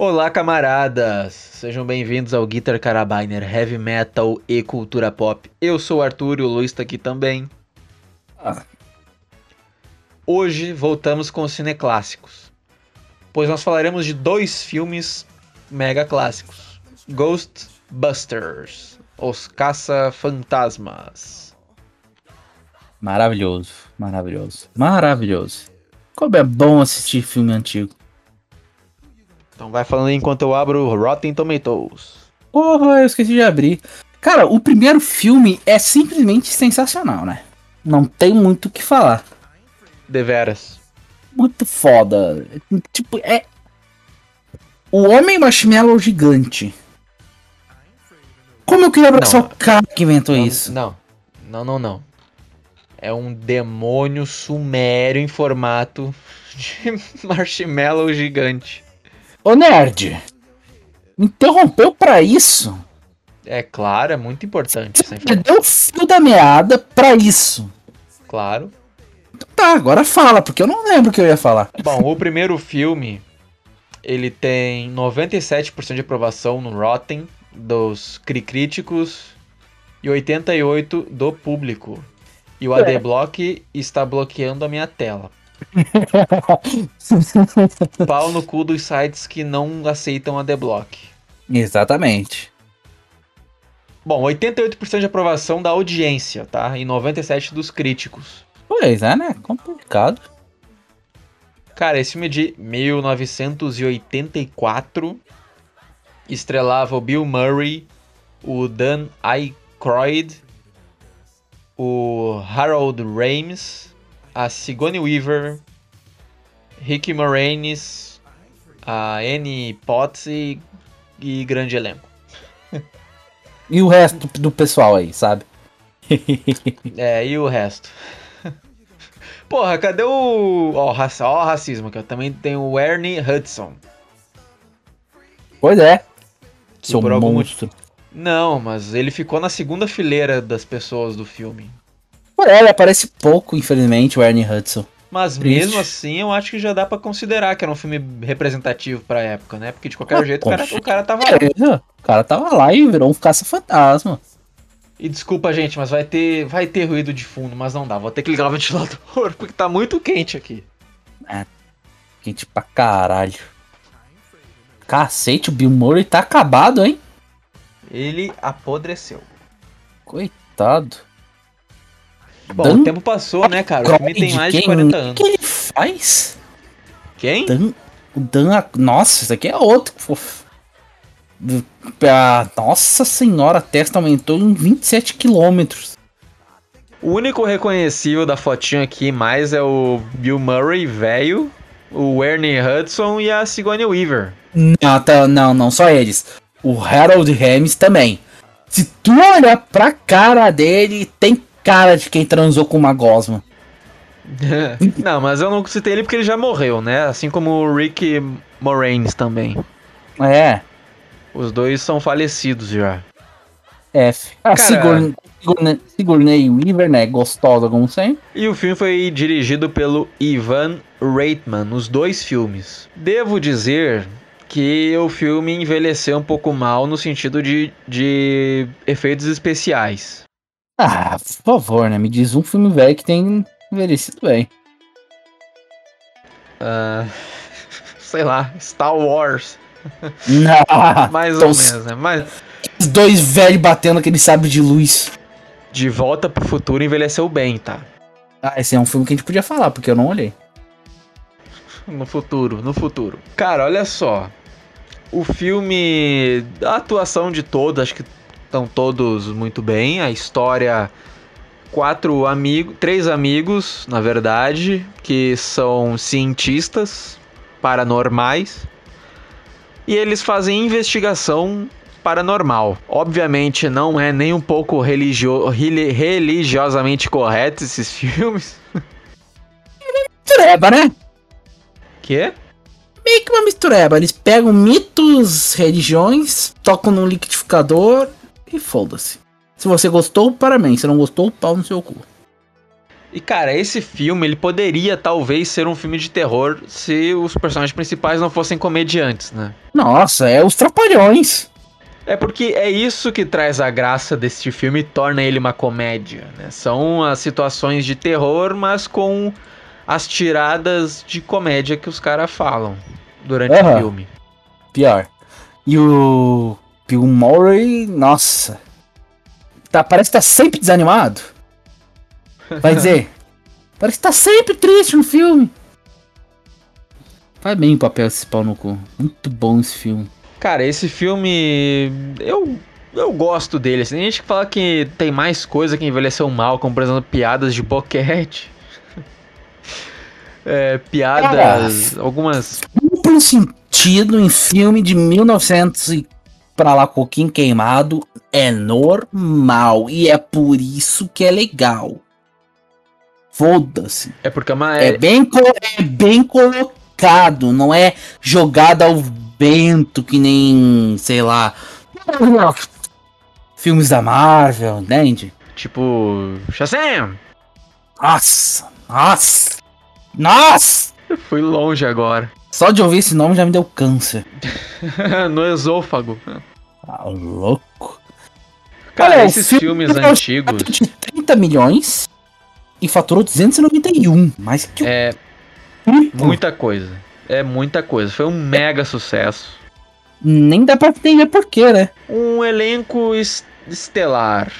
Olá, camaradas! Sejam bem-vindos ao Guitar Carabiner Heavy Metal e Cultura Pop. Eu sou o Arthur e o Luiz tá aqui também. Ah. Hoje voltamos com os cineclássicos, pois nós falaremos de dois filmes mega clássicos: Ghostbusters, Os Caça-Fantasmas. Maravilhoso, maravilhoso, maravilhoso. Como é bom assistir filme antigo. Então vai falando aí enquanto eu abro o Rotten Tomatoes. Porra, eu esqueci de abrir. Cara, o primeiro filme é simplesmente sensacional, né? Não tem muito o que falar. Deveras. Muito foda. Tipo, é. O Homem Marshmallow Gigante. Como eu queria abraçar Não, o cara que inventou Não, isso? Não, não, não, não. É um demônio sumério em formato de marshmallow gigante. Ô nerd, interrompeu pra isso? É claro, é muito importante Você deu o fio da meada pra isso. Claro. Tá, agora fala, porque eu não lembro o que eu ia falar. Bom, o primeiro filme, ele tem 97% de aprovação no Rotten dos críticos e 88% do público. E o É. ADBlock está bloqueando a minha tela. Pau no cu dos sites que não aceitam ADBlock. Exatamente. Bom, 88% de aprovação da audiência, tá? E 97% dos críticos. Pois é, né? Complicado. Cara, esse filme é de 1984. Estrelava o Bill Murray, o Dan Aykroyd, o Harold Ramis, a Sigourney Weaver, Rick Moranis, a Annie Potts e, e grande elenco. E o resto do, pessoal aí, sabe? É, e o resto? Porra, cadê o. Ó, o raci- ó, o racismo aqui, ó. Também tem o Ernie Hudson. Pois é. Seu por algum monstro. Não, mas ele ficou na segunda fileira das pessoas do filme. É, ele aparece pouco, infelizmente, o Ernie Hudson. Mas Triste. mesmo assim, eu acho que já dá pra considerar que era um filme representativo pra época, né? Porque de qualquer Ah, jeito o cara, o cara tava lá. O cara tava lá e virou um caça-fantasma. E desculpa, gente, mas vai ter, vai ter ruído de fundo, mas não dá. Vou ter que ligar o ventilador, porque tá muito quente aqui. Quente pra caralho. Cacete, o Bill Murray tá acabado, hein? Ele apodreceu. Coitado. Bom, Dan o tempo passou, né, cara? O filme tem mais de Quem- 40 O anos. que ele faz? Quem? Dan, o Dan. Nossa, isso aqui é outro. fofo. Ah, nossa senhora, a testa aumentou em 27 quilômetros. O único reconhecível da fotinho aqui mais é o Bill Murray, velho, o Ernie Hudson e a Sigourney Weaver. Não, tá, não, não, só eles. O Harold Ramis também. Se tu olhar pra cara dele, tem cara de quem transou com uma gosma. não, mas eu não citei ele porque ele já morreu, né? Assim como o Rick Moranis também. É, Os dois são falecidos já. F. A Cara- Sigourney, Sigourney, Weaver, né? Gostosa como sempre. E o filme foi dirigido pelo Ivan Reitman, nos dois filmes. Devo dizer que o filme envelheceu um pouco mal no sentido de, de efeitos especiais. Ah, por favor, né? Me diz um filme velho que tem envelhecido bem. Ah, sei lá, Star Wars. Não, Mais então, ou menos, né? Mas Os dois velhos batendo aquele sabre de luz. De Volta pro Futuro envelheceu bem, tá? Ah, esse é um filme que a gente podia falar, porque eu não olhei. No futuro, no futuro. Cara, olha só. O filme. A atuação de todos, acho que estão todos muito bem. A história. Quatro amigos. Três amigos, na verdade, que são cientistas paranormais. E eles fazem investigação paranormal. Obviamente não é nem um pouco religio reli- religiosamente correto esses filmes. Mistureba, né? Que? Meio que uma mistureba. Eles pegam mitos, religiões, tocam no liquidificador e foda-se. Se você gostou, parabéns. Se não gostou, pau no seu cu. E cara, esse filme ele poderia talvez ser um filme de terror se os personagens principais não fossem comediantes, né? Nossa, é os trapalhões. É porque é isso que traz a graça deste filme e torna ele uma comédia, né? São as situações de terror, mas com as tiradas de comédia que os caras falam durante Aham. o filme. Pior. E o Bill Murray, nossa. Tá, parece que tá sempre desanimado. Vai dizer. parece que tá sempre triste no filme. Faz bem o papel esse pau no cu. Muito bom esse filme. Cara, esse filme eu eu gosto dele. assim. Tem gente que fala que tem mais coisa que envelheceu mal, como por exemplo piadas de boquete. É, piadas, algumas Duplo sentido em filme de 1900 e pra lá coquinho queimado é normal. E é por isso que é legal. Foda-se. é porque é uma É bem, é bem colocado, não é jogado ao vento que nem, sei lá, filmes da Marvel, entende? tipo Shazam. Nossa, nossa, nossa! Eu fui longe agora. Só de ouvir esse nome já me deu câncer. no esôfago. Tá louco. Cara, Olha, esses filme filmes um antigos de 30 milhões e faturou 291, mais que é muita coisa. É muita coisa. Foi um mega sucesso. Nem dá pra entender porquê, né? Um elenco es- estelar.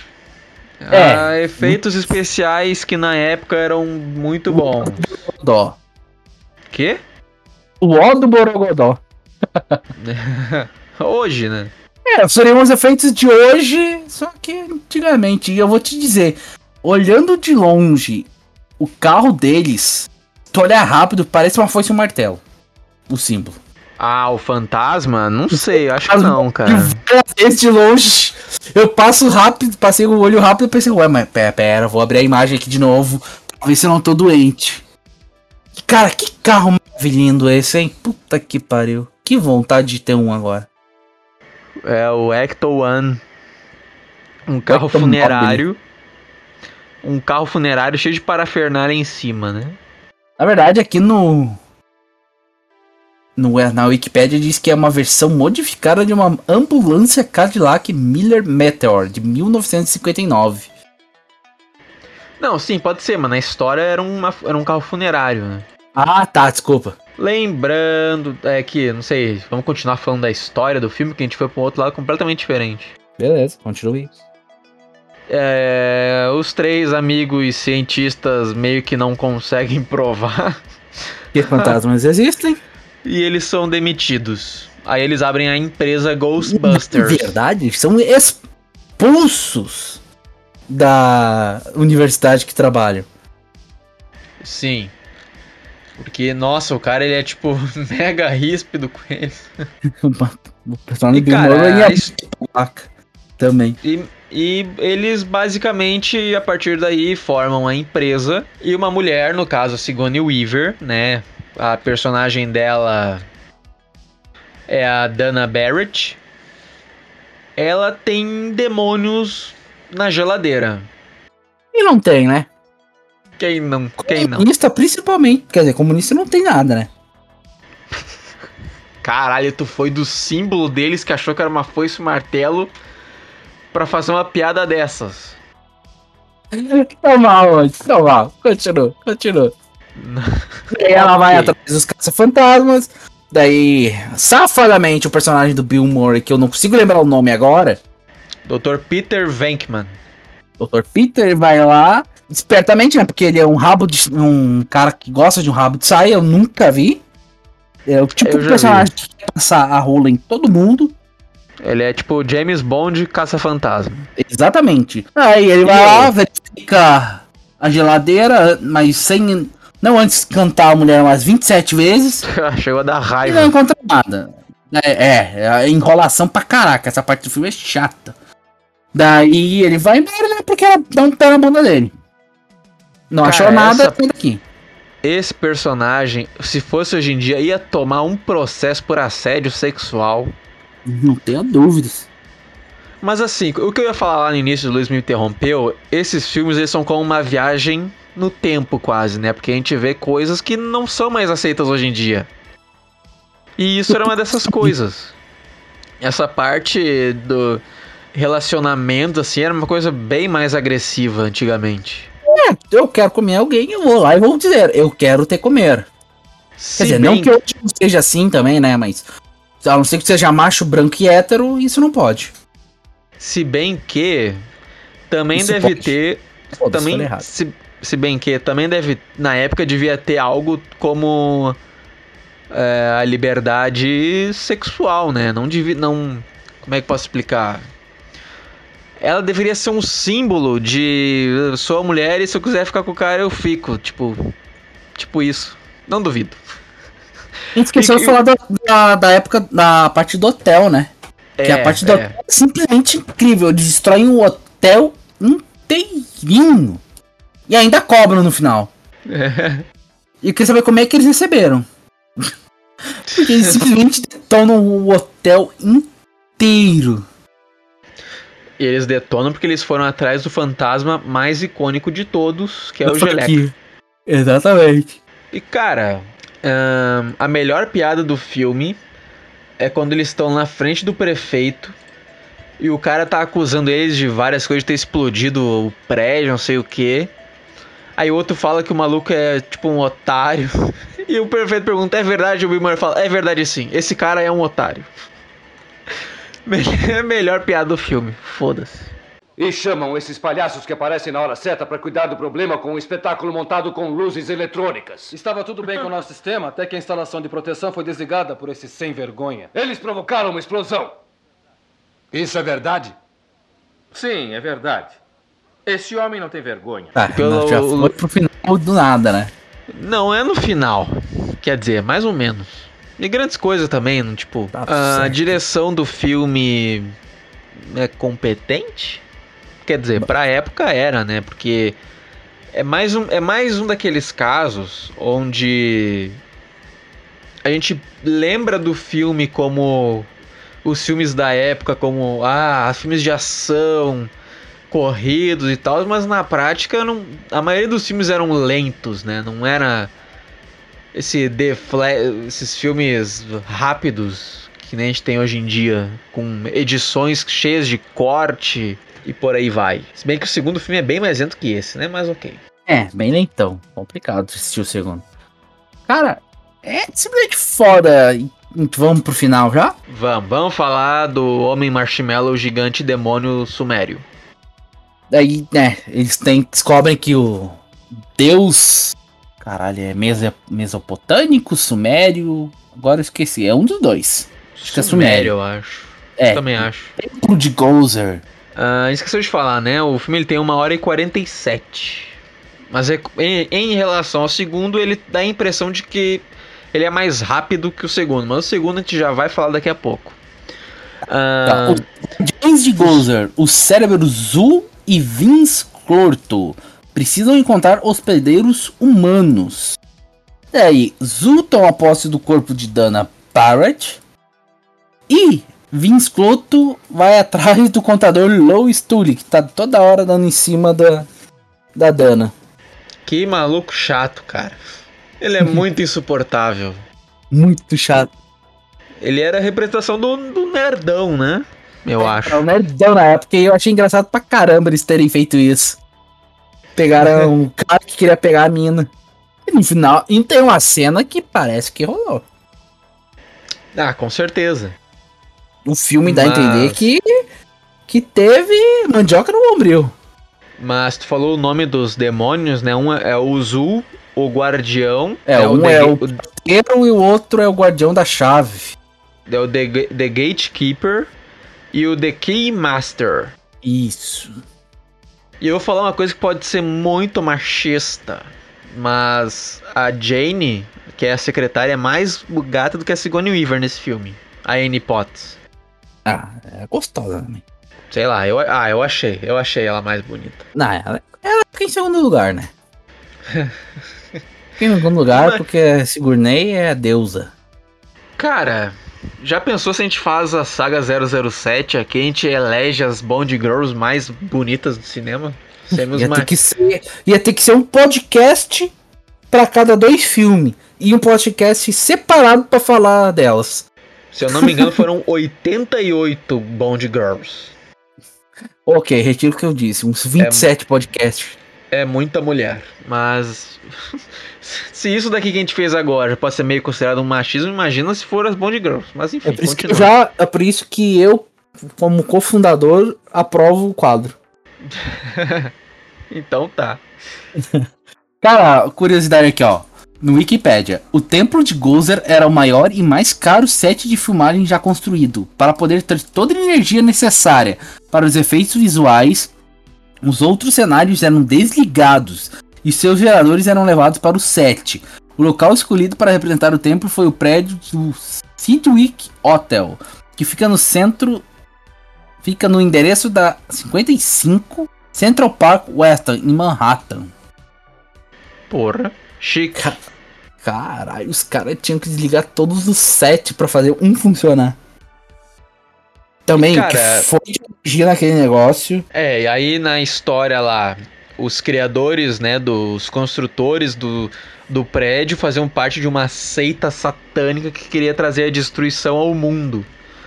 É. Ah, efeitos especiais que na época eram muito bons. Dó. Quê? O ó do Borogodó. Hoje, né? É, seriam os efeitos de hoje, só que antigamente. E eu vou te dizer, olhando de longe, o carro deles, se tu olhar rápido, parece uma foice e um martelo. O símbolo. Ah, o fantasma? Não sei, acho que não, cara. Esse de longe, eu passo rápido, passei o olho rápido e pensei, ué, mas pera, pera, vou abrir a imagem aqui de novo, pra ver se eu não tô doente. Cara, que carro lindo esse, hein? Puta que pariu. Que vontade de ter um agora. É o Ecto One. Um carro Ecto funerário. Um carro funerário cheio de parafernália em cima, né? Na verdade, aqui no. no na Wikipedia diz que é uma versão modificada de uma ambulância Cadillac Miller Meteor de 1959. Não, sim, pode ser, mas na história era, uma, era um carro funerário, né? Ah, tá, desculpa. Lembrando, é que, não sei, vamos continuar falando da história do filme, que a gente foi pra um outro lado completamente diferente. Beleza, continue. É, os três amigos cientistas meio que não conseguem provar Que fantasmas existem? e eles são demitidos. Aí eles abrem a empresa Ghostbusters. Verdade, são expulsos da universidade que trabalham. Sim. Porque, nossa, o cara ele é tipo mega ríspido com eles. o personagem E, cara, a é placa também. E, e eles basicamente, a partir daí, formam a empresa. E uma mulher, no caso, a Sigourney Weaver, né? A personagem dela é a Dana Barrett. Ela tem demônios na geladeira. E não tem, né? Quem não? Quem não? Comunista principalmente. Quer dizer, comunista não tem nada, né? Caralho, tu foi do símbolo deles que achou que era uma foice e um martelo pra fazer uma piada dessas. Tá mal. Tá mal. Continua, continua. Daí ela vai Ok. atrás dos caça-fantasmas. Daí, safadamente, o personagem do Bill Murray, que eu não consigo lembrar o nome agora, Dr. Peter Venkman. Dr. Peter vai lá, espertamente, né? Porque ele é um rabo de. um cara que gosta de um rabo de saia, eu nunca vi. É o tipo de personagem que quer passar a rola em todo mundo. Ele é tipo James Bond caça-fantasma. Exatamente. Aí ele vai E lá, aí? verifica a geladeira, mas sem. Não antes cantar a mulher umas 27 vezes. Chegou a dar E não raiva. encontra nada. É, é, é enrolação pra caraca. Essa parte do filme é chata. Daí ele vai embora, né? Porque ela dá um pé na bunda dele. Não Cara, achou nada, essa- daqui. Esse personagem, se fosse hoje em dia, ia tomar um processo por assédio sexual. Não tenho dúvidas. Mas assim, o que eu ia falar lá no início, o Luiz me interrompeu, esses filmes eles são como uma viagem no tempo quase, né? Porque a gente vê coisas que não são mais aceitas hoje em dia. E isso era uma dessas coisas. Essa parte do relacionamento, assim, era uma coisa bem mais agressiva antigamente. É, eu quero comer alguém, eu vou lá e vou dizer, eu quero te comer. Se Quer dizer, bem não que não seja assim também, né? Mas a não ser que seja macho, branco e hétero, isso não pode. Se bem que também Isso deve pode. ter. Foda-se, também se, se bem que também deve. Na época devia ter algo como é, a liberdade sexual, né? Não devia. Não. Como é que eu posso explicar? Ela deveria ser um símbolo de sou a mulher e se eu quiser ficar com o cara eu fico. Tipo. Tipo isso. Não duvido. A gente esqueceu E- de falar da, da, da época, da parte do hotel, né? que a parte do hotel é simplesmente incrível. Eles destroem o hotel inteirinho. E ainda cobram no final. é. E eu queria saber como é que eles receberam. Porque eles simplesmente detonam o hotel inteiro. E eles detonam porque eles foram atrás do fantasma mais icônico de todos, que é o Da Geleca. franquia. Exatamente. E cara, ahn, a melhor piada do filme é quando eles estão na frente do prefeito e o cara tá acusando eles de várias coisas, de ter explodido o prédio, não sei o que. Aí o outro fala que o maluco é tipo um otário. E o prefeito pergunta: é verdade? O Murray fala: é verdade sim, esse cara é um otário. É a melhor piada do filme, foda-se. E chamam esses palhaços que aparecem na hora certa para cuidar do problema com um espetáculo montado com luzes eletrônicas. Estava tudo bem com o nosso sistema, até que a instalação de proteção foi desligada por esse sem vergonha. Eles provocaram uma explosão. Isso é verdade? Sim, é verdade. Esse homem não tem vergonha. Tá, Pelo- não, já foi pro final do nada, né? Não, é no final. Quer dizer, mais ou menos. E grandes coisas também, não, tipo, Tá a certo. direção do filme é competente? Quer dizer, pra época era, né? Porque é mais um, é mais um daqueles casos onde a gente lembra do filme como os filmes da época, como ah, filmes de ação, corridos e tal, mas na prática não, a maioria dos filmes eram lentos, né? Não era esse defle esses filmes rápidos que nem a gente tem hoje em dia, com edições cheias de corte e por aí vai. Se bem que o segundo filme é bem mais lento que esse, né? Mas ok. É, bem lentão. Complicado assistir o segundo. Cara, é simplesmente foda. Vamos pro final já? Vamos, vamos falar do Homem Marshmallow Gigante Demônio Sumério. Daí, né, eles têm, descobrem que o Deus. Caralho, é mesa, mesopotâmico, sumério. Agora eu esqueci, é um dos dois. Acho que é Sumério. eu acho. É, Também acho. Templo de Gozer. Ah, esqueceu de falar, né? O filme ele tem 1 hora e 47. Mas é- em, em relação ao segundo, ele dá a impressão de que ele é mais rápido que o segundo. Mas o segundo a gente já vai falar daqui a pouco. Tá, Ah, o James de Gozer, o cérebro Zu e Vince Clorto precisam encontrar hospedeiros humanos. Daí, Zu toma posse do corpo de Dana Barrett e Vince Clorto vai atrás do contador Lois Tully, que tá toda hora dando em cima da, da Dana. que maluco chato, cara. Ele é muito insuportável. Muito chato. Ele era a representação do, do nerdão, né? Eu acho. É o nerdão na época e eu achei engraçado pra caramba eles terem feito isso. Pegaram um cara que queria pegar a mina. E no final, e tem uma cena que parece que rolou. Ah, com certeza. O filme dá a entender que, que teve mandioca no bombril. Mas tu falou o nome dos demônios, né? Um é o Zul, o Guardião. É, um The é o- Eu e o outro é o guardião da chave. É o The, The Gatekeeper e o The Keymaster. Isso. E eu vou falar uma coisa que pode ser muito machista, mas a Jane, que é a secretária, é mais gata do que a Sigourney Weaver nesse filme. A Annie Potts. Ah, é gostosa também. Sei lá, eu, ah, eu achei, eu achei ela mais bonita. Não, ela, ela fica em segundo lugar, né? Fica em segundo lugar Mas- porque Sigourney é a deusa. Cara, Já pensou se a gente faz a saga 007 aqui, a gente elege as Bond Girls mais bonitas do cinema? Seremos Ia mais... ter, que ser, ia ter que ser um podcast pra cada dois filmes. E um podcast separado pra falar delas. Se eu não me engano, foram 88 Bond Girls. Ok, retiro o que eu disse. Uns 27 podcasts. É muita mulher, mas. se isso daqui que a gente fez agora pode ser meio considerado um machismo, imagina se for as Bond Girls. Mas enfim, É por, isso que já, é por isso que eu, como cofundador, aprovo o quadro. Então tá. Cara, curiosidade aqui, ó. No Wikipedia, o Templo de Gozer era o maior e mais caro set de filmagem já construído. Para poder ter toda a energia necessária para os efeitos visuais, os outros cenários eram desligados e seus geradores eram levados para o set. O local escolhido para representar o templo foi o prédio do Sidwick Hotel, que fica no centro. Fica no endereço da 55 Central Park Weston, em Manhattan. Porra. Chique. Caralho, os caras tinham que desligar todos os sete pra fazer um funcionar. Também, Cara- foi de energia naquele negócio. É, e aí na história lá, os criadores, né, dos construtores do, do prédio faziam parte de uma seita satânica que queria trazer a destruição ao mundo.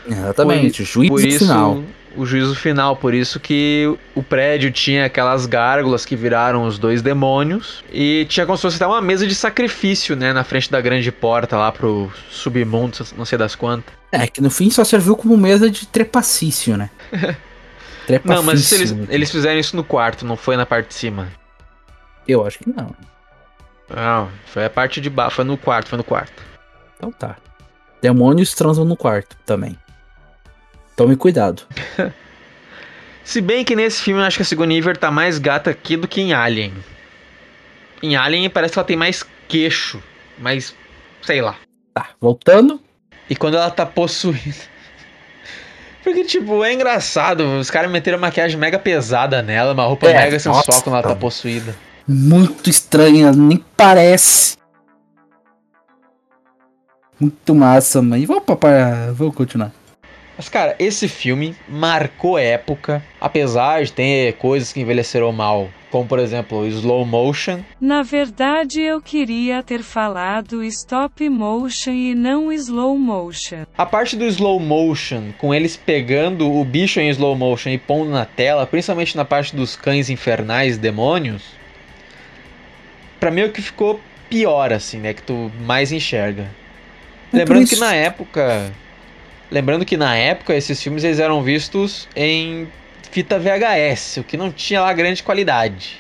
Exatamente, o juízo Por isso, final. O juízo final, por isso que o prédio tinha aquelas gárgulas que viraram os dois demônios e tinha como se fosse até uma mesa de sacrifício, né, na frente da grande porta lá pro submundo, não sei das quantas. É, que no fim só serviu como mesa de trepacício, né? Não, mas eles, eles fizeram isso no quarto, não foi na parte de cima. Eu acho que não. Não, foi a parte de baixo, foi no quarto, foi no quarto. Então tá. Demônios transam no quarto também. Tome cuidado. Se bem que nesse filme eu acho que a Sigourney Weaver tá mais gata aqui do que em Alien. Em Alien parece que ela tem mais queixo, mais, sei lá. Tá, voltando. E quando ela tá possuída. Porque, tipo, é engraçado. Os caras meteram maquiagem mega pesada nela, uma roupa É, mega sensual nossa, quando ela tá possuída. Muito estranha, nem parece. Muito massa, mãe. Vamos, papai. Vamos continuar. Mas, cara, esse filme marcou época, apesar de ter coisas que envelheceram mal. Como, por exemplo, slow motion. Na verdade, eu queria ter falado stop motion e não slow motion. A parte do slow motion, com eles pegando o bicho em slow motion e pondo na tela, principalmente na parte dos cães infernais, demônios, pra mim é o que ficou pior, assim, né? Que tu mais enxerga. É Lembrando que na época. Lembrando que na época esses filmes eles eram vistos em fita VHS, o que não tinha lá grande qualidade.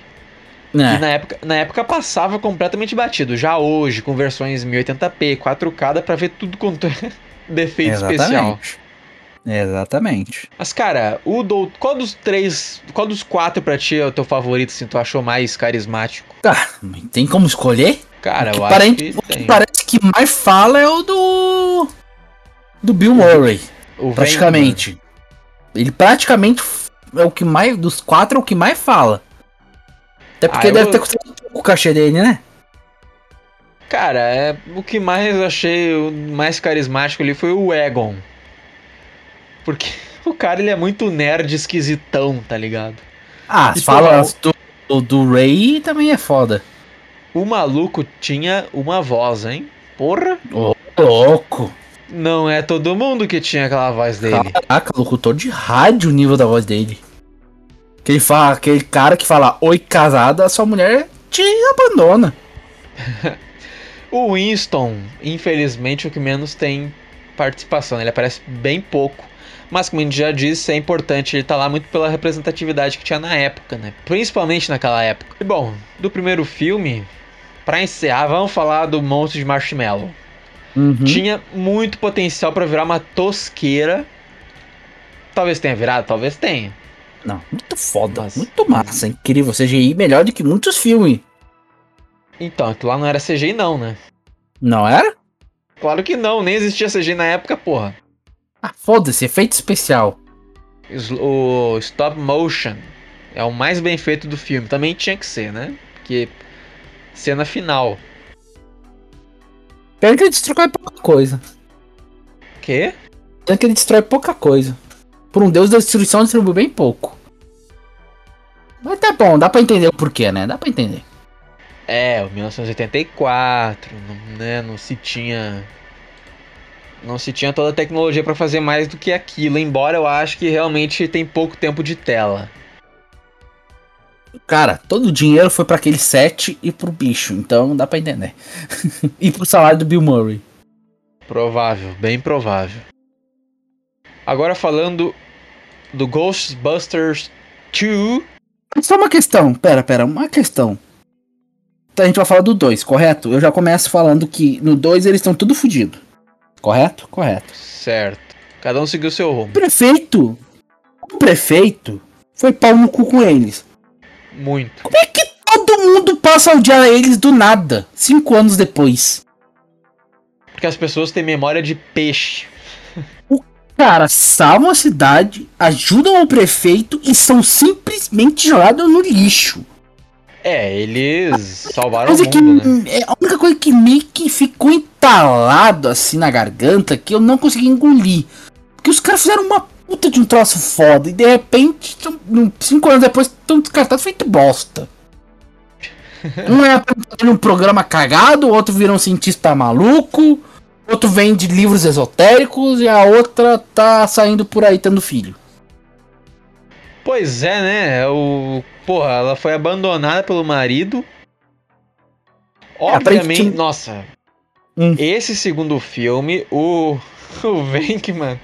E É, na época, na época passava completamente batido. Já hoje, com versões 1080p, 4K, dá pra ver tudo quanto é defeito especial. exatamente. Exatamente. Mas, cara, o do... qual dos três. Qual dos quatro pra ti é o teu favorito, assim, tu achou mais carismático? Tá, mas tem como escolher? Cara, eu pare- acho que o que tem. parece que mais fala é o do. Do Bill Murray, O praticamente. Ele praticamente é o que mais. Dos quatro é o que mais fala. Até porque Ah, eu- deve ter custado pouco o cachê dele, né? Cara, é... o que mais eu achei o mais carismático ali foi o Egon. Porque o cara, ele é muito nerd esquisitão, tá ligado? Ah, as falas pô, do, do, do Ray também é foda. O maluco tinha uma voz, hein? Porra! Ô, louco. Não é todo mundo que tinha aquela voz dele. Caraca, locutor de rádio o nível da voz dele. Que ele fala, aquele cara que fala oi casada, sua mulher te abandona. O Winston, infelizmente, o que menos tem participação. Ele aparece bem pouco. Mas, como a gente já disse, é importante ele estar lá muito pela representatividade que tinha na época, né? Principalmente naquela época. E bom, do primeiro filme, pra encerrar, vamos falar do Monstro de Marshmallow. Uhum. Tinha muito potencial pra virar uma tosqueira. Talvez tenha virado, talvez tenha. Não, muito foda, Mas- muito massa, incrível. CGI melhor do que muitos filmes. Então, aquilo lá não era CGI não, né? Não era? Claro que não, nem existia CGI na época, porra. Ah, foda-se, efeito especial. O stop motion é o mais bem feito do filme. Também tinha que ser, né? Porque cena final. Pena que eles trocaram pouca coisa. Quê? Dizendo que ele destrói pouca coisa. Por um deus da destruição, distribui bem pouco. Mas tá bom, dá pra entender o porquê, né? Dá pra entender. É, o 1984, não, né? Não se tinha. Não se tinha toda a tecnologia pra fazer mais do que aquilo, embora eu acho que realmente tem pouco tempo de tela. Cara, todo o dinheiro foi pra aquele set e pro bicho, então dá pra entender. e pro salário do Bill Murray. Provável, bem provável. Agora falando do Ghostbusters 2. Só uma questão, pera, pera, uma questão. Então a gente vai falar do 2, correto? Eu já começo falando que no 2 eles estão tudo fodido. Correto? Correto. Certo. Cada um seguiu seu rumo. Prefeito. O prefeito foi pau no cu com eles. Muito. Como é que todo mundo passa a odiar eles do nada? Cinco anos depois. Porque as pessoas têm memória de peixe. Cara, salvam a cidade, ajudam o prefeito e são simplesmente jogados no lixo. É, eles salvaram o Coisa que, mundo, né? é a única coisa que meio que ficou entalado assim na garganta que eu não consegui engolir. Porque os caras fizeram uma puta de um troço foda e de repente, cinco anos depois, estão descartados feito bosta. Um é num programa cagado, o outro vira um cientista maluco, outro vende livros esotéricos e a outra tá saindo por aí tendo filho. Pois é, né? O... Porra, ela foi abandonada pelo marido. Obviamente, aparentemente- nossa. Hum. Esse segundo filme, o, o Venkman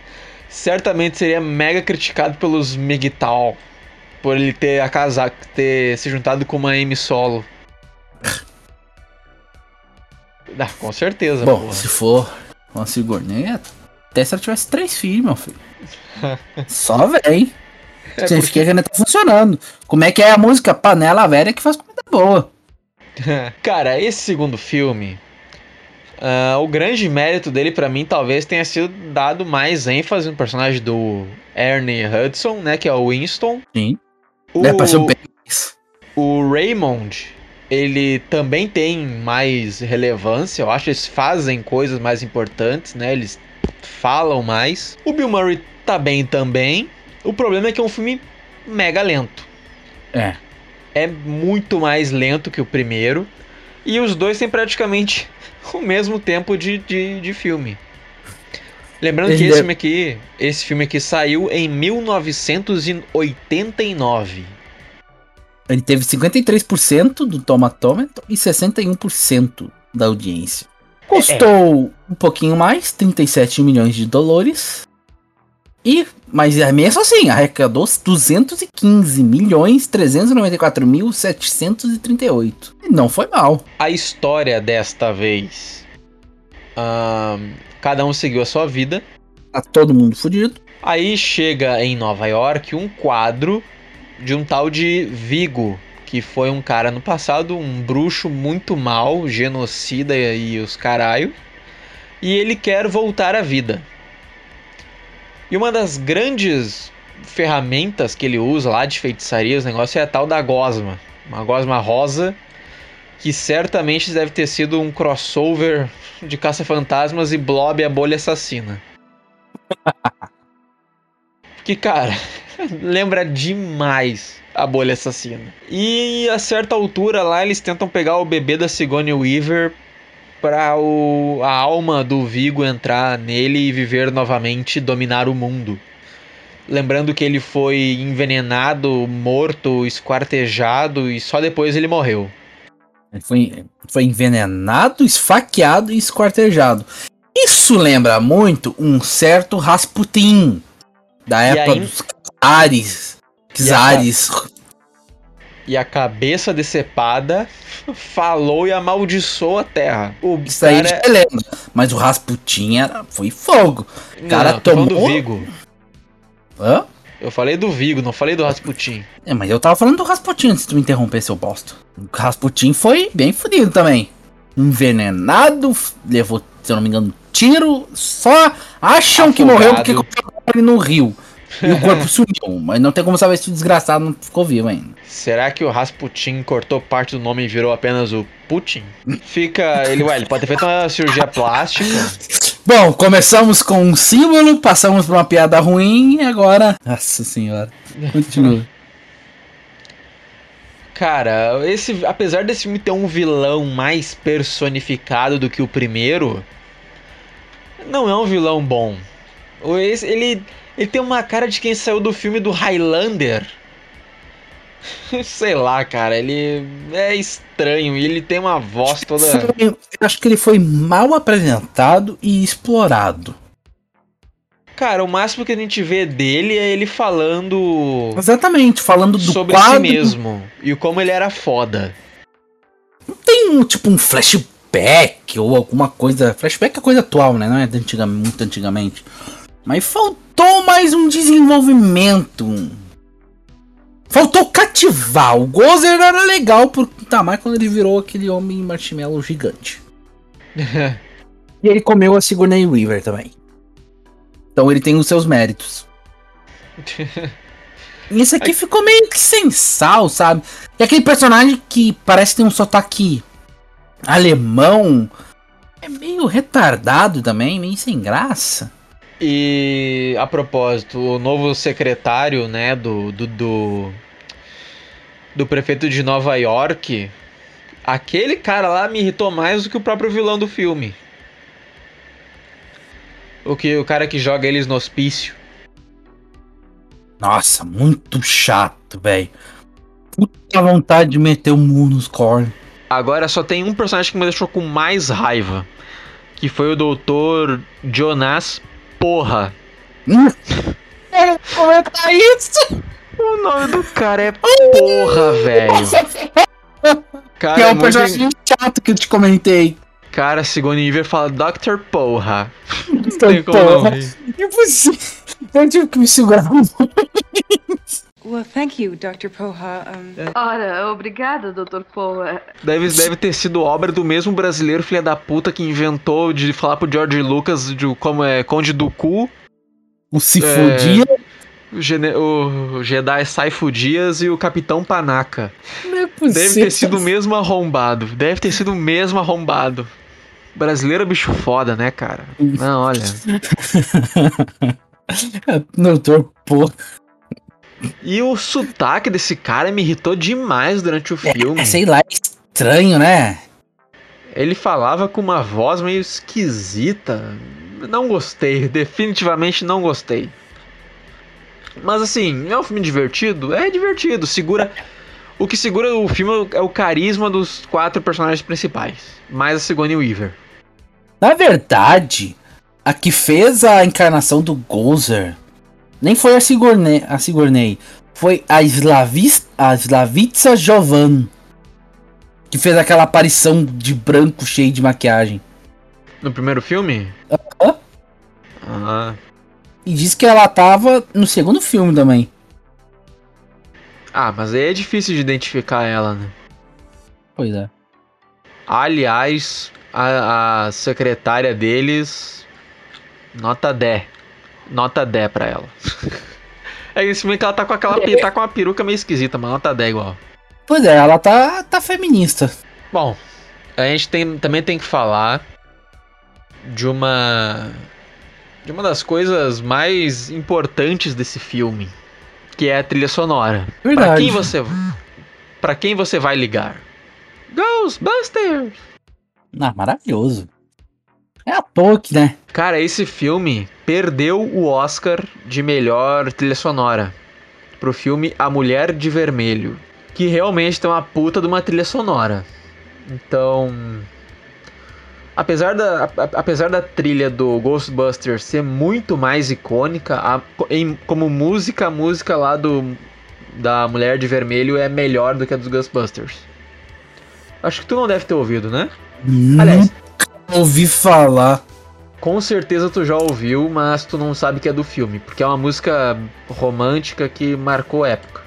certamente seria mega criticado pelos Migtal por ele ter a casar, ter se juntado com uma Amy Solo. Ah, com certeza, Bom, porra. se for uma Sigourney, até se ela tivesse três filhos, meu filho. Só vem. É Significa que ainda tá funcionando. Como é que é a música? Panela velha que faz comida boa. Cara, esse segundo filme, ah, o grande mérito dele pra mim talvez tenha sido dado mais ênfase no personagem do Ernie Hudson, né, que é o Winston. Sim. O, pareceu bem o Raymond, ele também tem mais relevância, eu acho, eles fazem coisas mais importantes, né, eles falam mais. O Bill Murray tá bem também. O problema é que é um filme mega lento. É. é muito mais lento que o primeiro. E os dois têm praticamente o mesmo tempo de, de, de filme. Lembrando que Ele esse deve- filme aqui, esse filme aqui saiu em 1989. Ele teve 53% do tomatômetro e 61% da audiência. Custou um pouquinho mais, 37 milhões de dólares. E, mas é mesmo assim, arrecadou 215 milhões 394 mil 738. E não foi mal. A história desta vez, cada um seguiu a sua vida. Tá todo mundo fudido. Aí chega em Nova York um quadro de um tal de Vigo, que foi um cara no passado, um bruxo muito mal, genocida e os caralho. E ele quer voltar à vida. E uma das grandes ferramentas que ele usa lá de feitiçaria, os negócios, é a tal da gosma. Uma gosma rosa, que certamente deve ter sido um crossover de caça-fantasmas e Blob a bolha assassina. Que, cara, lembra demais a bolha assassina. E a certa altura lá eles tentam pegar o bebê da Sigourney Weaver pra o, a alma do Vigo entrar nele e viver novamente, dominar o mundo. Lembrando que ele foi envenenado, morto, esquartejado e só depois ele morreu. Ele foi, foi envenenado, esfaqueado e esquartejado. Isso lembra muito um certo Rasputin. Da época aí- dos Czares. E a- Czares. E a cabeça decepada falou e amaldiçoou a terra. O Isso aí cara... já lembra. Mas o Rasputin era, foi fogo. O cara Não, tomou. do Vigo. Hã? Eu falei do Vigo, não falei do Rasputin. É, mas eu tava falando do Rasputin antes de tu me interromper, seu bosta. O Rasputin foi bem fodido também. Envenenado, levou, se eu não me engano, tiro. Só acham que morreu porque Afogado. colocaram ele no rio. E o corpo sumiu. Mas não tem como saber se o desgraçado não ficou vivo ainda. Será que o Rasputin cortou parte do nome e virou apenas o Putin? Fica. Ele, ué, ele pode ter feito uma cirurgia plástica. Bom, começamos com um símbolo, passamos por uma piada ruim e agora. Nossa senhora. Continua. Cara, esse, apesar desse filme ter um vilão mais personificado do que o primeiro, não é um vilão bom. Esse- Ele, ele tem uma cara de quem saiu do filme do Highlander. Sei lá, cara, ele é estranho e ele tem uma voz toda. Eu acho que ele foi mal apresentado e explorado. Cara, o máximo que a gente vê dele é ele falando Exatamente, falando do sobre quadro. si mesmo e como ele era foda. Tem um tipo um flashback ou alguma coisa. Flashback é coisa atual, né? Não é de antiga, muito antigamente. Mas faltou mais um desenvolvimento. Faltou cativar. O Gozer era legal por tá mais quando ele virou aquele homem marshmallow gigante. E ele comeu a Sigourney Weaver também. Então ele tem os seus méritos. E esse aqui ficou meio que sem sal, sabe? E aquele personagem que parece ter um sotaque alemão é meio retardado também, meio sem graça. E a propósito, o novo secretário, né, do, do, do, do prefeito de Nova York, aquele cara lá me irritou mais do que o próprio vilão do filme. O que o cara que joga eles no hospício. Nossa, muito chato, velho. Puta vontade de meter o mu nos cornos. Agora só tem um personagem que me deixou com mais raiva, que foi o doutor Jonas Porra. Quero comentar isso! O nome do cara é Porra, velho. Cara, Que é é o muito personagem chato que eu te comentei. Cara, Sigourney Weaver fala Dr. Porra. Não rir. Impossível. Eu tive que me segurar um Well, thank you, Dr. Poha. Um, Ora, obrigada, Dr. Poe. Deve, deve ter sido obra do mesmo brasileiro filha da puta que inventou de falar pro George Lucas de como é Conde do Cu, O se É. fudia. o, Gene- o Jedi Saifu Dias e o Capitão Panaca. Não é Deve possível. ter sido o mesmo arrombado. Deve ter sido o mesmo arrombado. Brasileiro é bicho foda, né, cara? Não, olha. Doutor, pô. E o sotaque desse cara me irritou demais durante o filme. É, sei lá, é estranho, né? Ele falava com uma voz meio esquisita. Não gostei, definitivamente não gostei. Mas assim, é um filme divertido? É divertido, segura. O que segura o filme é o carisma dos quatro personagens principais, mais a Sigourney Weaver. Na verdade, a que fez a encarnação do Gozer nem foi a Sigourney, a Sigourney foi a, Slavis, a Slavitsa Jovan, que fez aquela aparição de branco cheio de maquiagem. No primeiro filme? Hã? Ah, E diz que ela tava no segundo filme também. ah, mas aí é difícil de identificar ela, né? Pois é. Aliás, a, a secretária deles. Nota 10. Nota 10 pra ela. é esse filme que ela tá com aquela tá com uma peruca meio esquisita, mas nota 10 igual. Pois é, ela tá, tá feminista. Bom, a gente tem, também tem que falar de uma. De uma das coisas mais importantes desse filme, que é a trilha sonora. Pra Verdade. quem você. Para quem você vai ligar? Ghostbusters! Ah, maravilhoso. É a que, né? Cara, esse filme perdeu o Oscar de melhor trilha sonora pro filme A Mulher de Vermelho, que realmente tem uma puta de uma trilha sonora. Então, apesar da, a- apesar da trilha do Ghostbusters ser muito mais icônica, a- em- como música, a música lá do da Mulher de Vermelho é melhor do que a dos Ghostbusters. Acho que tu não deve ter ouvido, né? Aliás, Nunca ouvi falar. com certeza tu já ouviu, mas tu não sabe que é do filme, porque é uma música romântica que marcou época.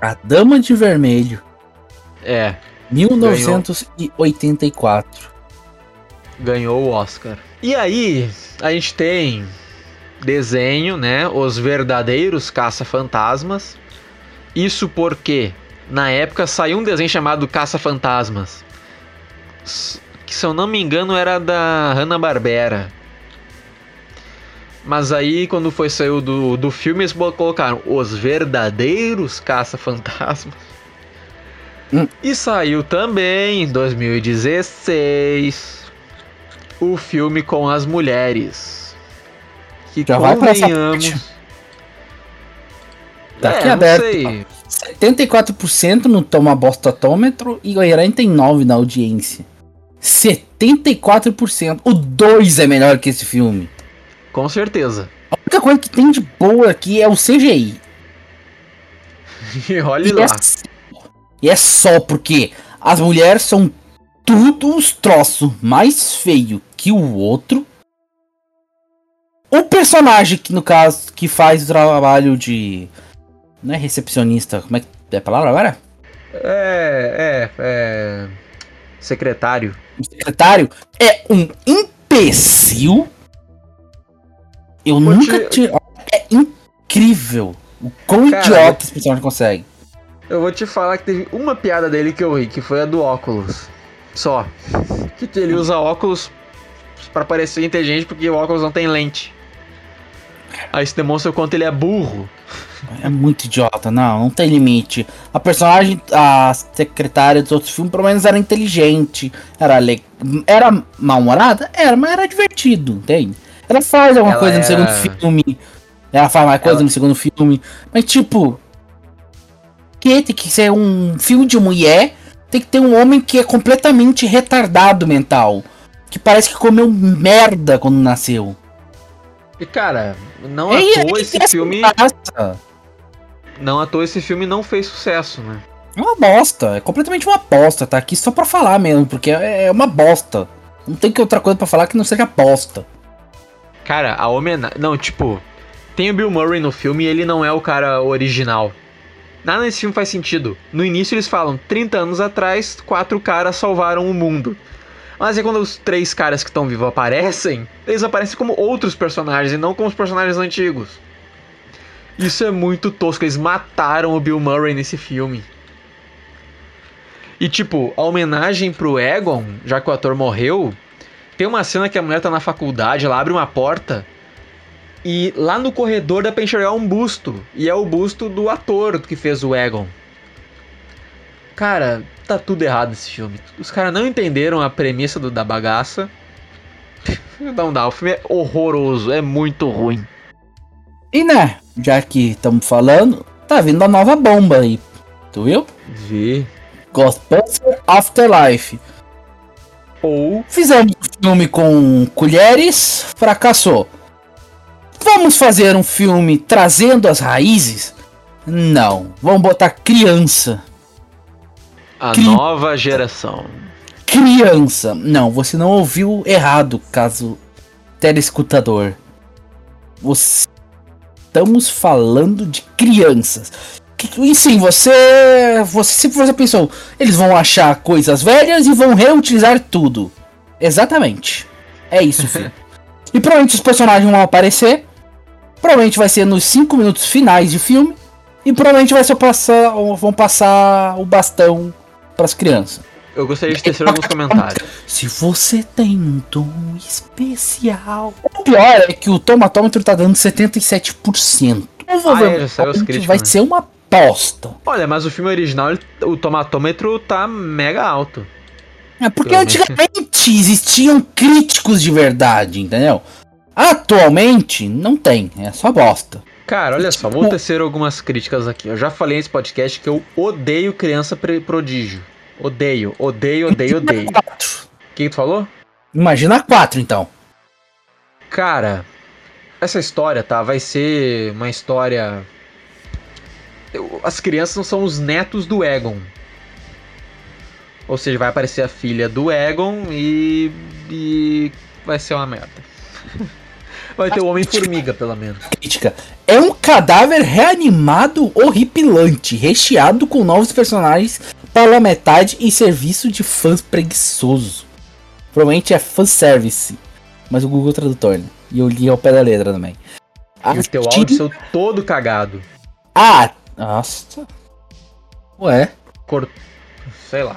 A Dama de Vermelho, É, 1984. ganhou o Oscar. E aí, a gente tem desenho, né? Os verdadeiros caça-fantasmas. Isso porque na época saiu um desenho chamado Caça-Fantasmas. Que se eu não me engano era da Hanna-Barbera. Mas aí, quando foi saiu do, do filme, eles colocaram os verdadeiros caça-fantasmas. Hum. E saiu também, em 2016, o filme com as mulheres. Que Já vai convenhamos... parte? Tá aqui é, aberto. Não sei. 74% no Toma Bostatômetro e 49% na audiência. 74%. O 2 é melhor que esse filme. Com certeza. A única coisa que tem de boa aqui é o CGI. E olhe E lá. é, só- e é só porque as mulheres são tudo uns troços mais feio que o outro. O personagem que, no caso, que faz o trabalho de. Não é recepcionista, como é que é a palavra agora? É, é, é. Secretário. O secretário é um imbecil. Eu nunca te-. É incrível o quão Cara, idiota esse personagem consegue. Eu vou te falar que teve uma piada dele que eu ri, que foi a do óculos. Só. Que ele usa óculos pra parecer inteligente porque o óculos não tem lente. Aí isso demonstra o quanto ele é burro. É muito idiota, não, não tem limite. A personagem, a secretária dos outros filmes, pelo menos era inteligente, era le... era mal-humorada? Era, mas era divertido, entende? Ela faz alguma Ela coisa no segundo era- filme, ela faz mais coisa Ela- no segundo filme, mas tipo. Que tem que ser um filme de mulher, tem que ter um homem que é completamente retardado mental. Que parece que comeu merda quando nasceu. E cara, não à toa esse filme. graça. Não à toa esse filme não fez sucesso, né? É uma bosta, é completamente uma bosta, tá aqui só pra falar mesmo, porque é é uma bosta. Não tem que outra coisa pra falar que não seja bosta. Cara, a homenagem. Não, tipo, tem o Bill Murray no filme e ele não é o cara original. Nada nesse filme faz sentido. No início eles falam, 30 anos atrás, quatro caras salvaram o mundo. Mas aí quando os três caras que estão vivos aparecem, eles aparecem como outros personagens e não como os personagens antigos. Isso é muito tosco, eles mataram o Bill Murray nesse filme. E tipo, a homenagem pro Egon, já que o ator morreu, tem uma cena que a mulher tá na faculdade, ela abre uma porta e lá no corredor dá pra enxergar um busto. E é o busto do ator que fez o Egon. Cara, tá tudo errado esse filme. Os caras não entenderam a premissa do- da bagaça. Não dá, o filme é horroroso, é muito ruim. E né, já que estamos falando, tá vindo a nova bomba aí. Tu viu? Vi. Ghostbuster Afterlife. Ou Fizemos um filme com colheres, fracassou. Vamos fazer um filme trazendo as raízes? Não, vamos botar criança. A Cri- nova geração. Criança. Não, você não ouviu errado, caso telescutador. Você... Estamos falando de crianças. Que- E sim, você, você. Se você pensou, eles vão achar coisas velhas e vão reutilizar tudo. Exatamente. É isso, filho. e provavelmente os personagens vão aparecer. Provavelmente vai ser nos 5 minutos finais de filme. E provavelmente vai ser passar, vão passar o bastão para as crianças. Eu gostaria de tecer alguns comentários. Se você tem um tom especial. O pior é que o tomatômetro tá dando 77%. Provavelmente já saiu as críticas, vai né? ser uma bosta. Olha, mas o filme original, ele- o tomatômetro tá mega alto. É porque antigamente existiam críticos de verdade, entendeu? Atualmente não tem, é só bosta. Cara, olha só, vou tecer algumas críticas aqui. Eu já falei nesse podcast que eu odeio criança prodígio. Odeio, odeio, odeio, odeio. O Quatro. que que tu falou? Imagina quatro então. Cara, essa história, tá? Vai ser uma história. Eu- As crianças não são os netos do Egon. Ou seja, vai aparecer a filha do Egon e. e vai ser uma merda. Vai ter o Homem-Formiga, pelo menos. É um cadáver reanimado horripilante, recheado com novos personagens pela metade e serviço de fãs preguiçoso. Provavelmente é fanservice. Mas o Google Tradutor, né? E eu li ao pé da letra também. E o teu áudio saiu todo cagado. Ah, nossa. Ué. Cor... Sei lá.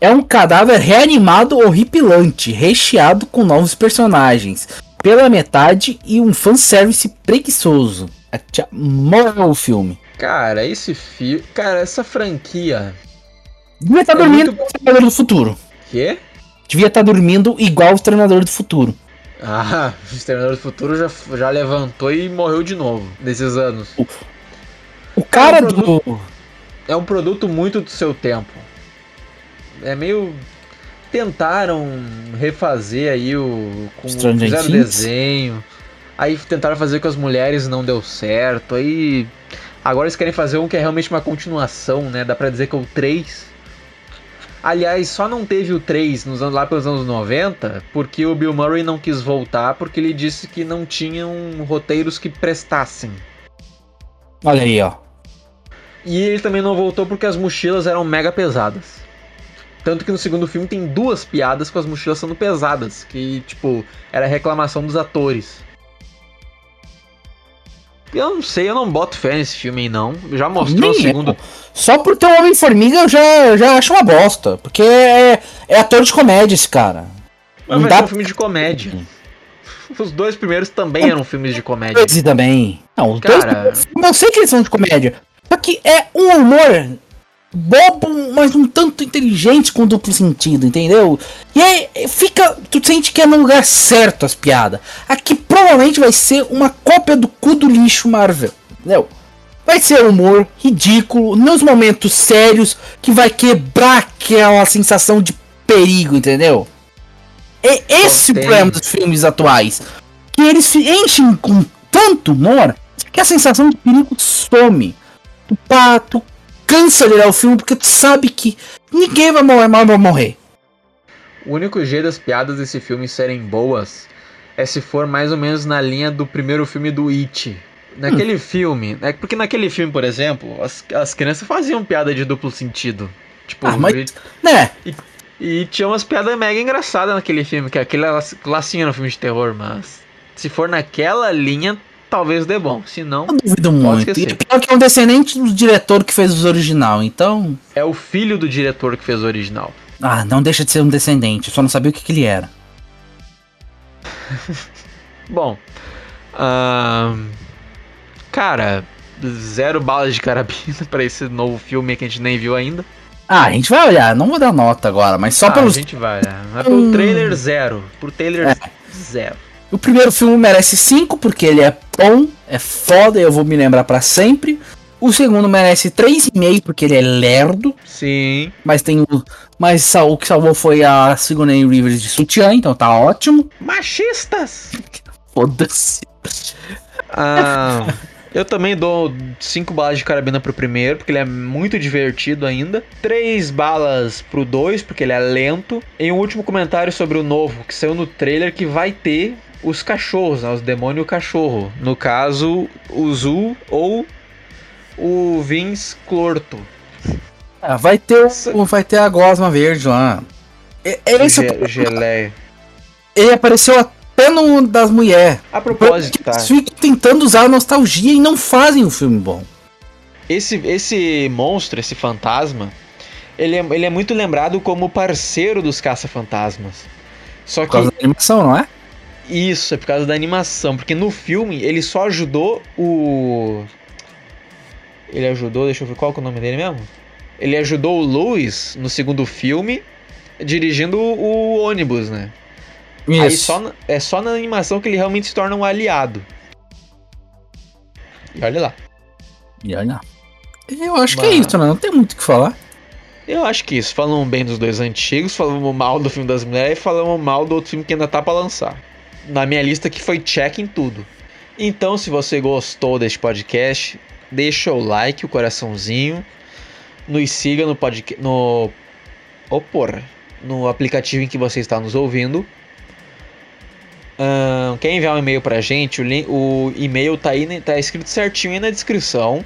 É um cadáver reanimado horripilante, recheado com novos personagens. Pela metade e um fanservice preguiçoso. Morreu o filme. Cara, esse filme. Cara, essa franquia. Devia estar É dormindo muito- igual o Treinador do Futuro. Quê? Devia estar dormindo igual o Treinador do Futuro. Ah, o Exterminador do Futuro já, já levantou e morreu de novo nesses anos. O cara É um do. É um produto muito do seu tempo. É meio. Tentaram refazer aí o. Com, Stranger fizeram Things? desenho. Aí tentaram fazer com as mulheres não deu certo. Aí. Agora eles querem fazer um que é realmente uma continuação, né? Dá pra dizer que é o 3. Aliás, só não teve o 3 nos anos, lá pelos anos 90 porque o Bill Murray não quis voltar porque ele disse que não tinham roteiros que prestassem. Olha aí, ó. E ele também não voltou porque as mochilas eram mega pesadas. Tanto que no segundo filme tem duas piadas com as mochilas sendo pesadas, que, tipo, era reclamação dos atores. Eu não sei, eu não boto fé nesse filme aí, não. Já mostrou Nem o eu. segundo. Só por ter um Homem-Formiga eu já, já acho uma bosta. Porque é, é ator de comédia esse cara. Mas Não dá ser um filme de comédia. Os dois primeiros também eram filmes de comédia. Esse também. Não, os Cara- dois. Eu sei que eles são de comédia. Só que é um humor bobo, mas um tanto inteligente com duplo sentido, entendeu? E aí fica. Tu sente que é no lugar certo as piadas. Aqui provavelmente vai ser uma cópia do cu do lixo Marvel. Entendeu? Vai ser humor ridículo, nos momentos sérios, que vai quebrar aquela sensação de perigo, entendeu? É esse o problema dos filmes atuais. Que eles se enchem com tanto humor que a sensação de perigo some. Tu, pá, tu cansa de olhar o filme porque tu sabe que ninguém vai morrer, mal vai morrer. O único jeito das piadas desse filme serem boas é se for mais ou menos na linha do primeiro filme do It. Naquele Hum. filme, é porque naquele filme, por exemplo, as, as crianças faziam piada de duplo sentido. Tipo, Ah, mas- e, Né? e tinha umas piadas mega engraçadas naquele filme, que aquele era classinha no filme de terror, mas se for naquela linha, talvez dê bom. Se não, Eu duvido muito. E pior que é um descendente do diretor que fez os original, então. é o filho do diretor que fez o original. Ah, não deixa de ser um descendente. Eu só não sabia o que, que ele era. Bom, ahn, cara, zero balas de carabina pra esse novo filme que a gente nem viu ainda. Ah, a gente vai olhar. Não vou dar nota agora, mas só ah, pelos. a gente vai, né? Mas pelo Hum. trailer zero, por trailer É. zero. O primeiro filme merece 5 porque ele é bom, é foda, eu vou me lembrar pra sempre. O segundo merece 3,5 porque ele é lerdo, Sim. mas tem o. Mas o que salvou foi a Sigourney Rivers de sutiã, então tá ótimo. Machistas! Foda-se. Ah, eu também dou 5 balas de carabina pro primeiro, porque ele é muito divertido ainda. 3 balas pro 2, porque ele é lento. E um último comentário sobre o novo, que saiu no trailer, que vai ter os cachorros, né, os demônios e o cachorro. No caso, o Zul ou o Vince Clorto. Ah, vai ter o, vai ter a gosma verde lá. É, é esse Ge- geleia. Ele apareceu até no das mulheres. A propósito, tá? Eles ficam tentando usar a nostalgia e não fazem um filme bom. Esse, esse monstro, esse fantasma, ele é, ele é muito lembrado como parceiro dos caça-fantasmas. Só Por causa que da animação, não é? Isso é por causa da animação, porque no filme ele só ajudou o. Ele ajudou, deixa eu ver qual é o nome dele mesmo? Ele ajudou o Lewis no segundo filme, dirigindo o ônibus, né? Aí só é só na animação que ele realmente se torna um aliado. E olha lá. E olha. Eu acho que é Mas- isso, né? Não tem muito o que falar. Eu acho que isso. Falamos bem dos dois antigos, falamos mal do filme das mulheres e falamos mal do outro filme que ainda tá pra lançar. Na minha lista que foi check em tudo. Então, se você gostou deste podcast, deixa o like, o coraçãozinho. Nos siga no podcast. No. Oh, porra. No aplicativo em que você está nos ouvindo. Quer enviar um e-mail pra gente? O, o e-mail tá aí, né, tá escrito certinho aí na descrição.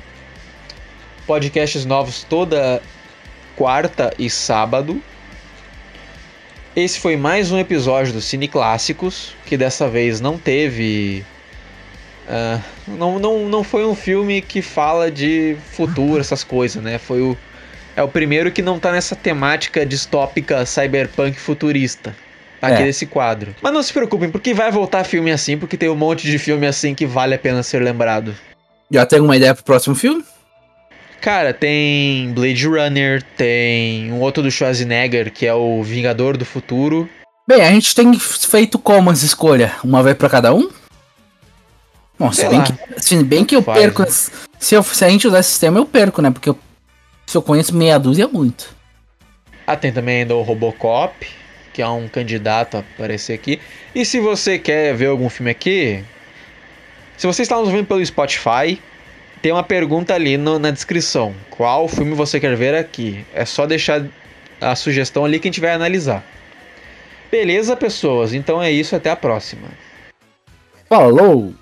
Podcasts novos toda quarta e sábado. Esse foi mais um episódio do Cine Clássicos, que dessa vez não teve. ah, não, não, não foi um filme que fala de futuro, essas coisas, né? Foi o. É o primeiro que não tá nessa temática distópica cyberpunk futurista. aqui É. desse quadro. Mas não se preocupem, porque vai voltar filme assim, porque tem um monte de filme assim que vale a pena ser lembrado. Já tem alguma ideia pro próximo filme? Cara, tem Blade Runner, tem um outro do Schwarzenegger, que é o Vingador do Futuro. Bem, a gente tem feito como essa escolha? Uma vez pra cada um? Bom, se Sei bem, que, se bem que eu Faz, perco. né? Se, eu, se a gente usar esse sistema, eu perco, né? Porque eu, se eu conheço meia dúzia é muito. Ah, tem também ainda o Robocop, que é um candidato a aparecer aqui. E se você quer ver algum filme aqui, se você está nos vendo pelo Spotify, tem uma pergunta ali no- na descrição. Qual filme você quer ver aqui? É só deixar a sugestão ali que a gente vai analisar. Beleza, pessoas? Então é isso, até a próxima. Falou!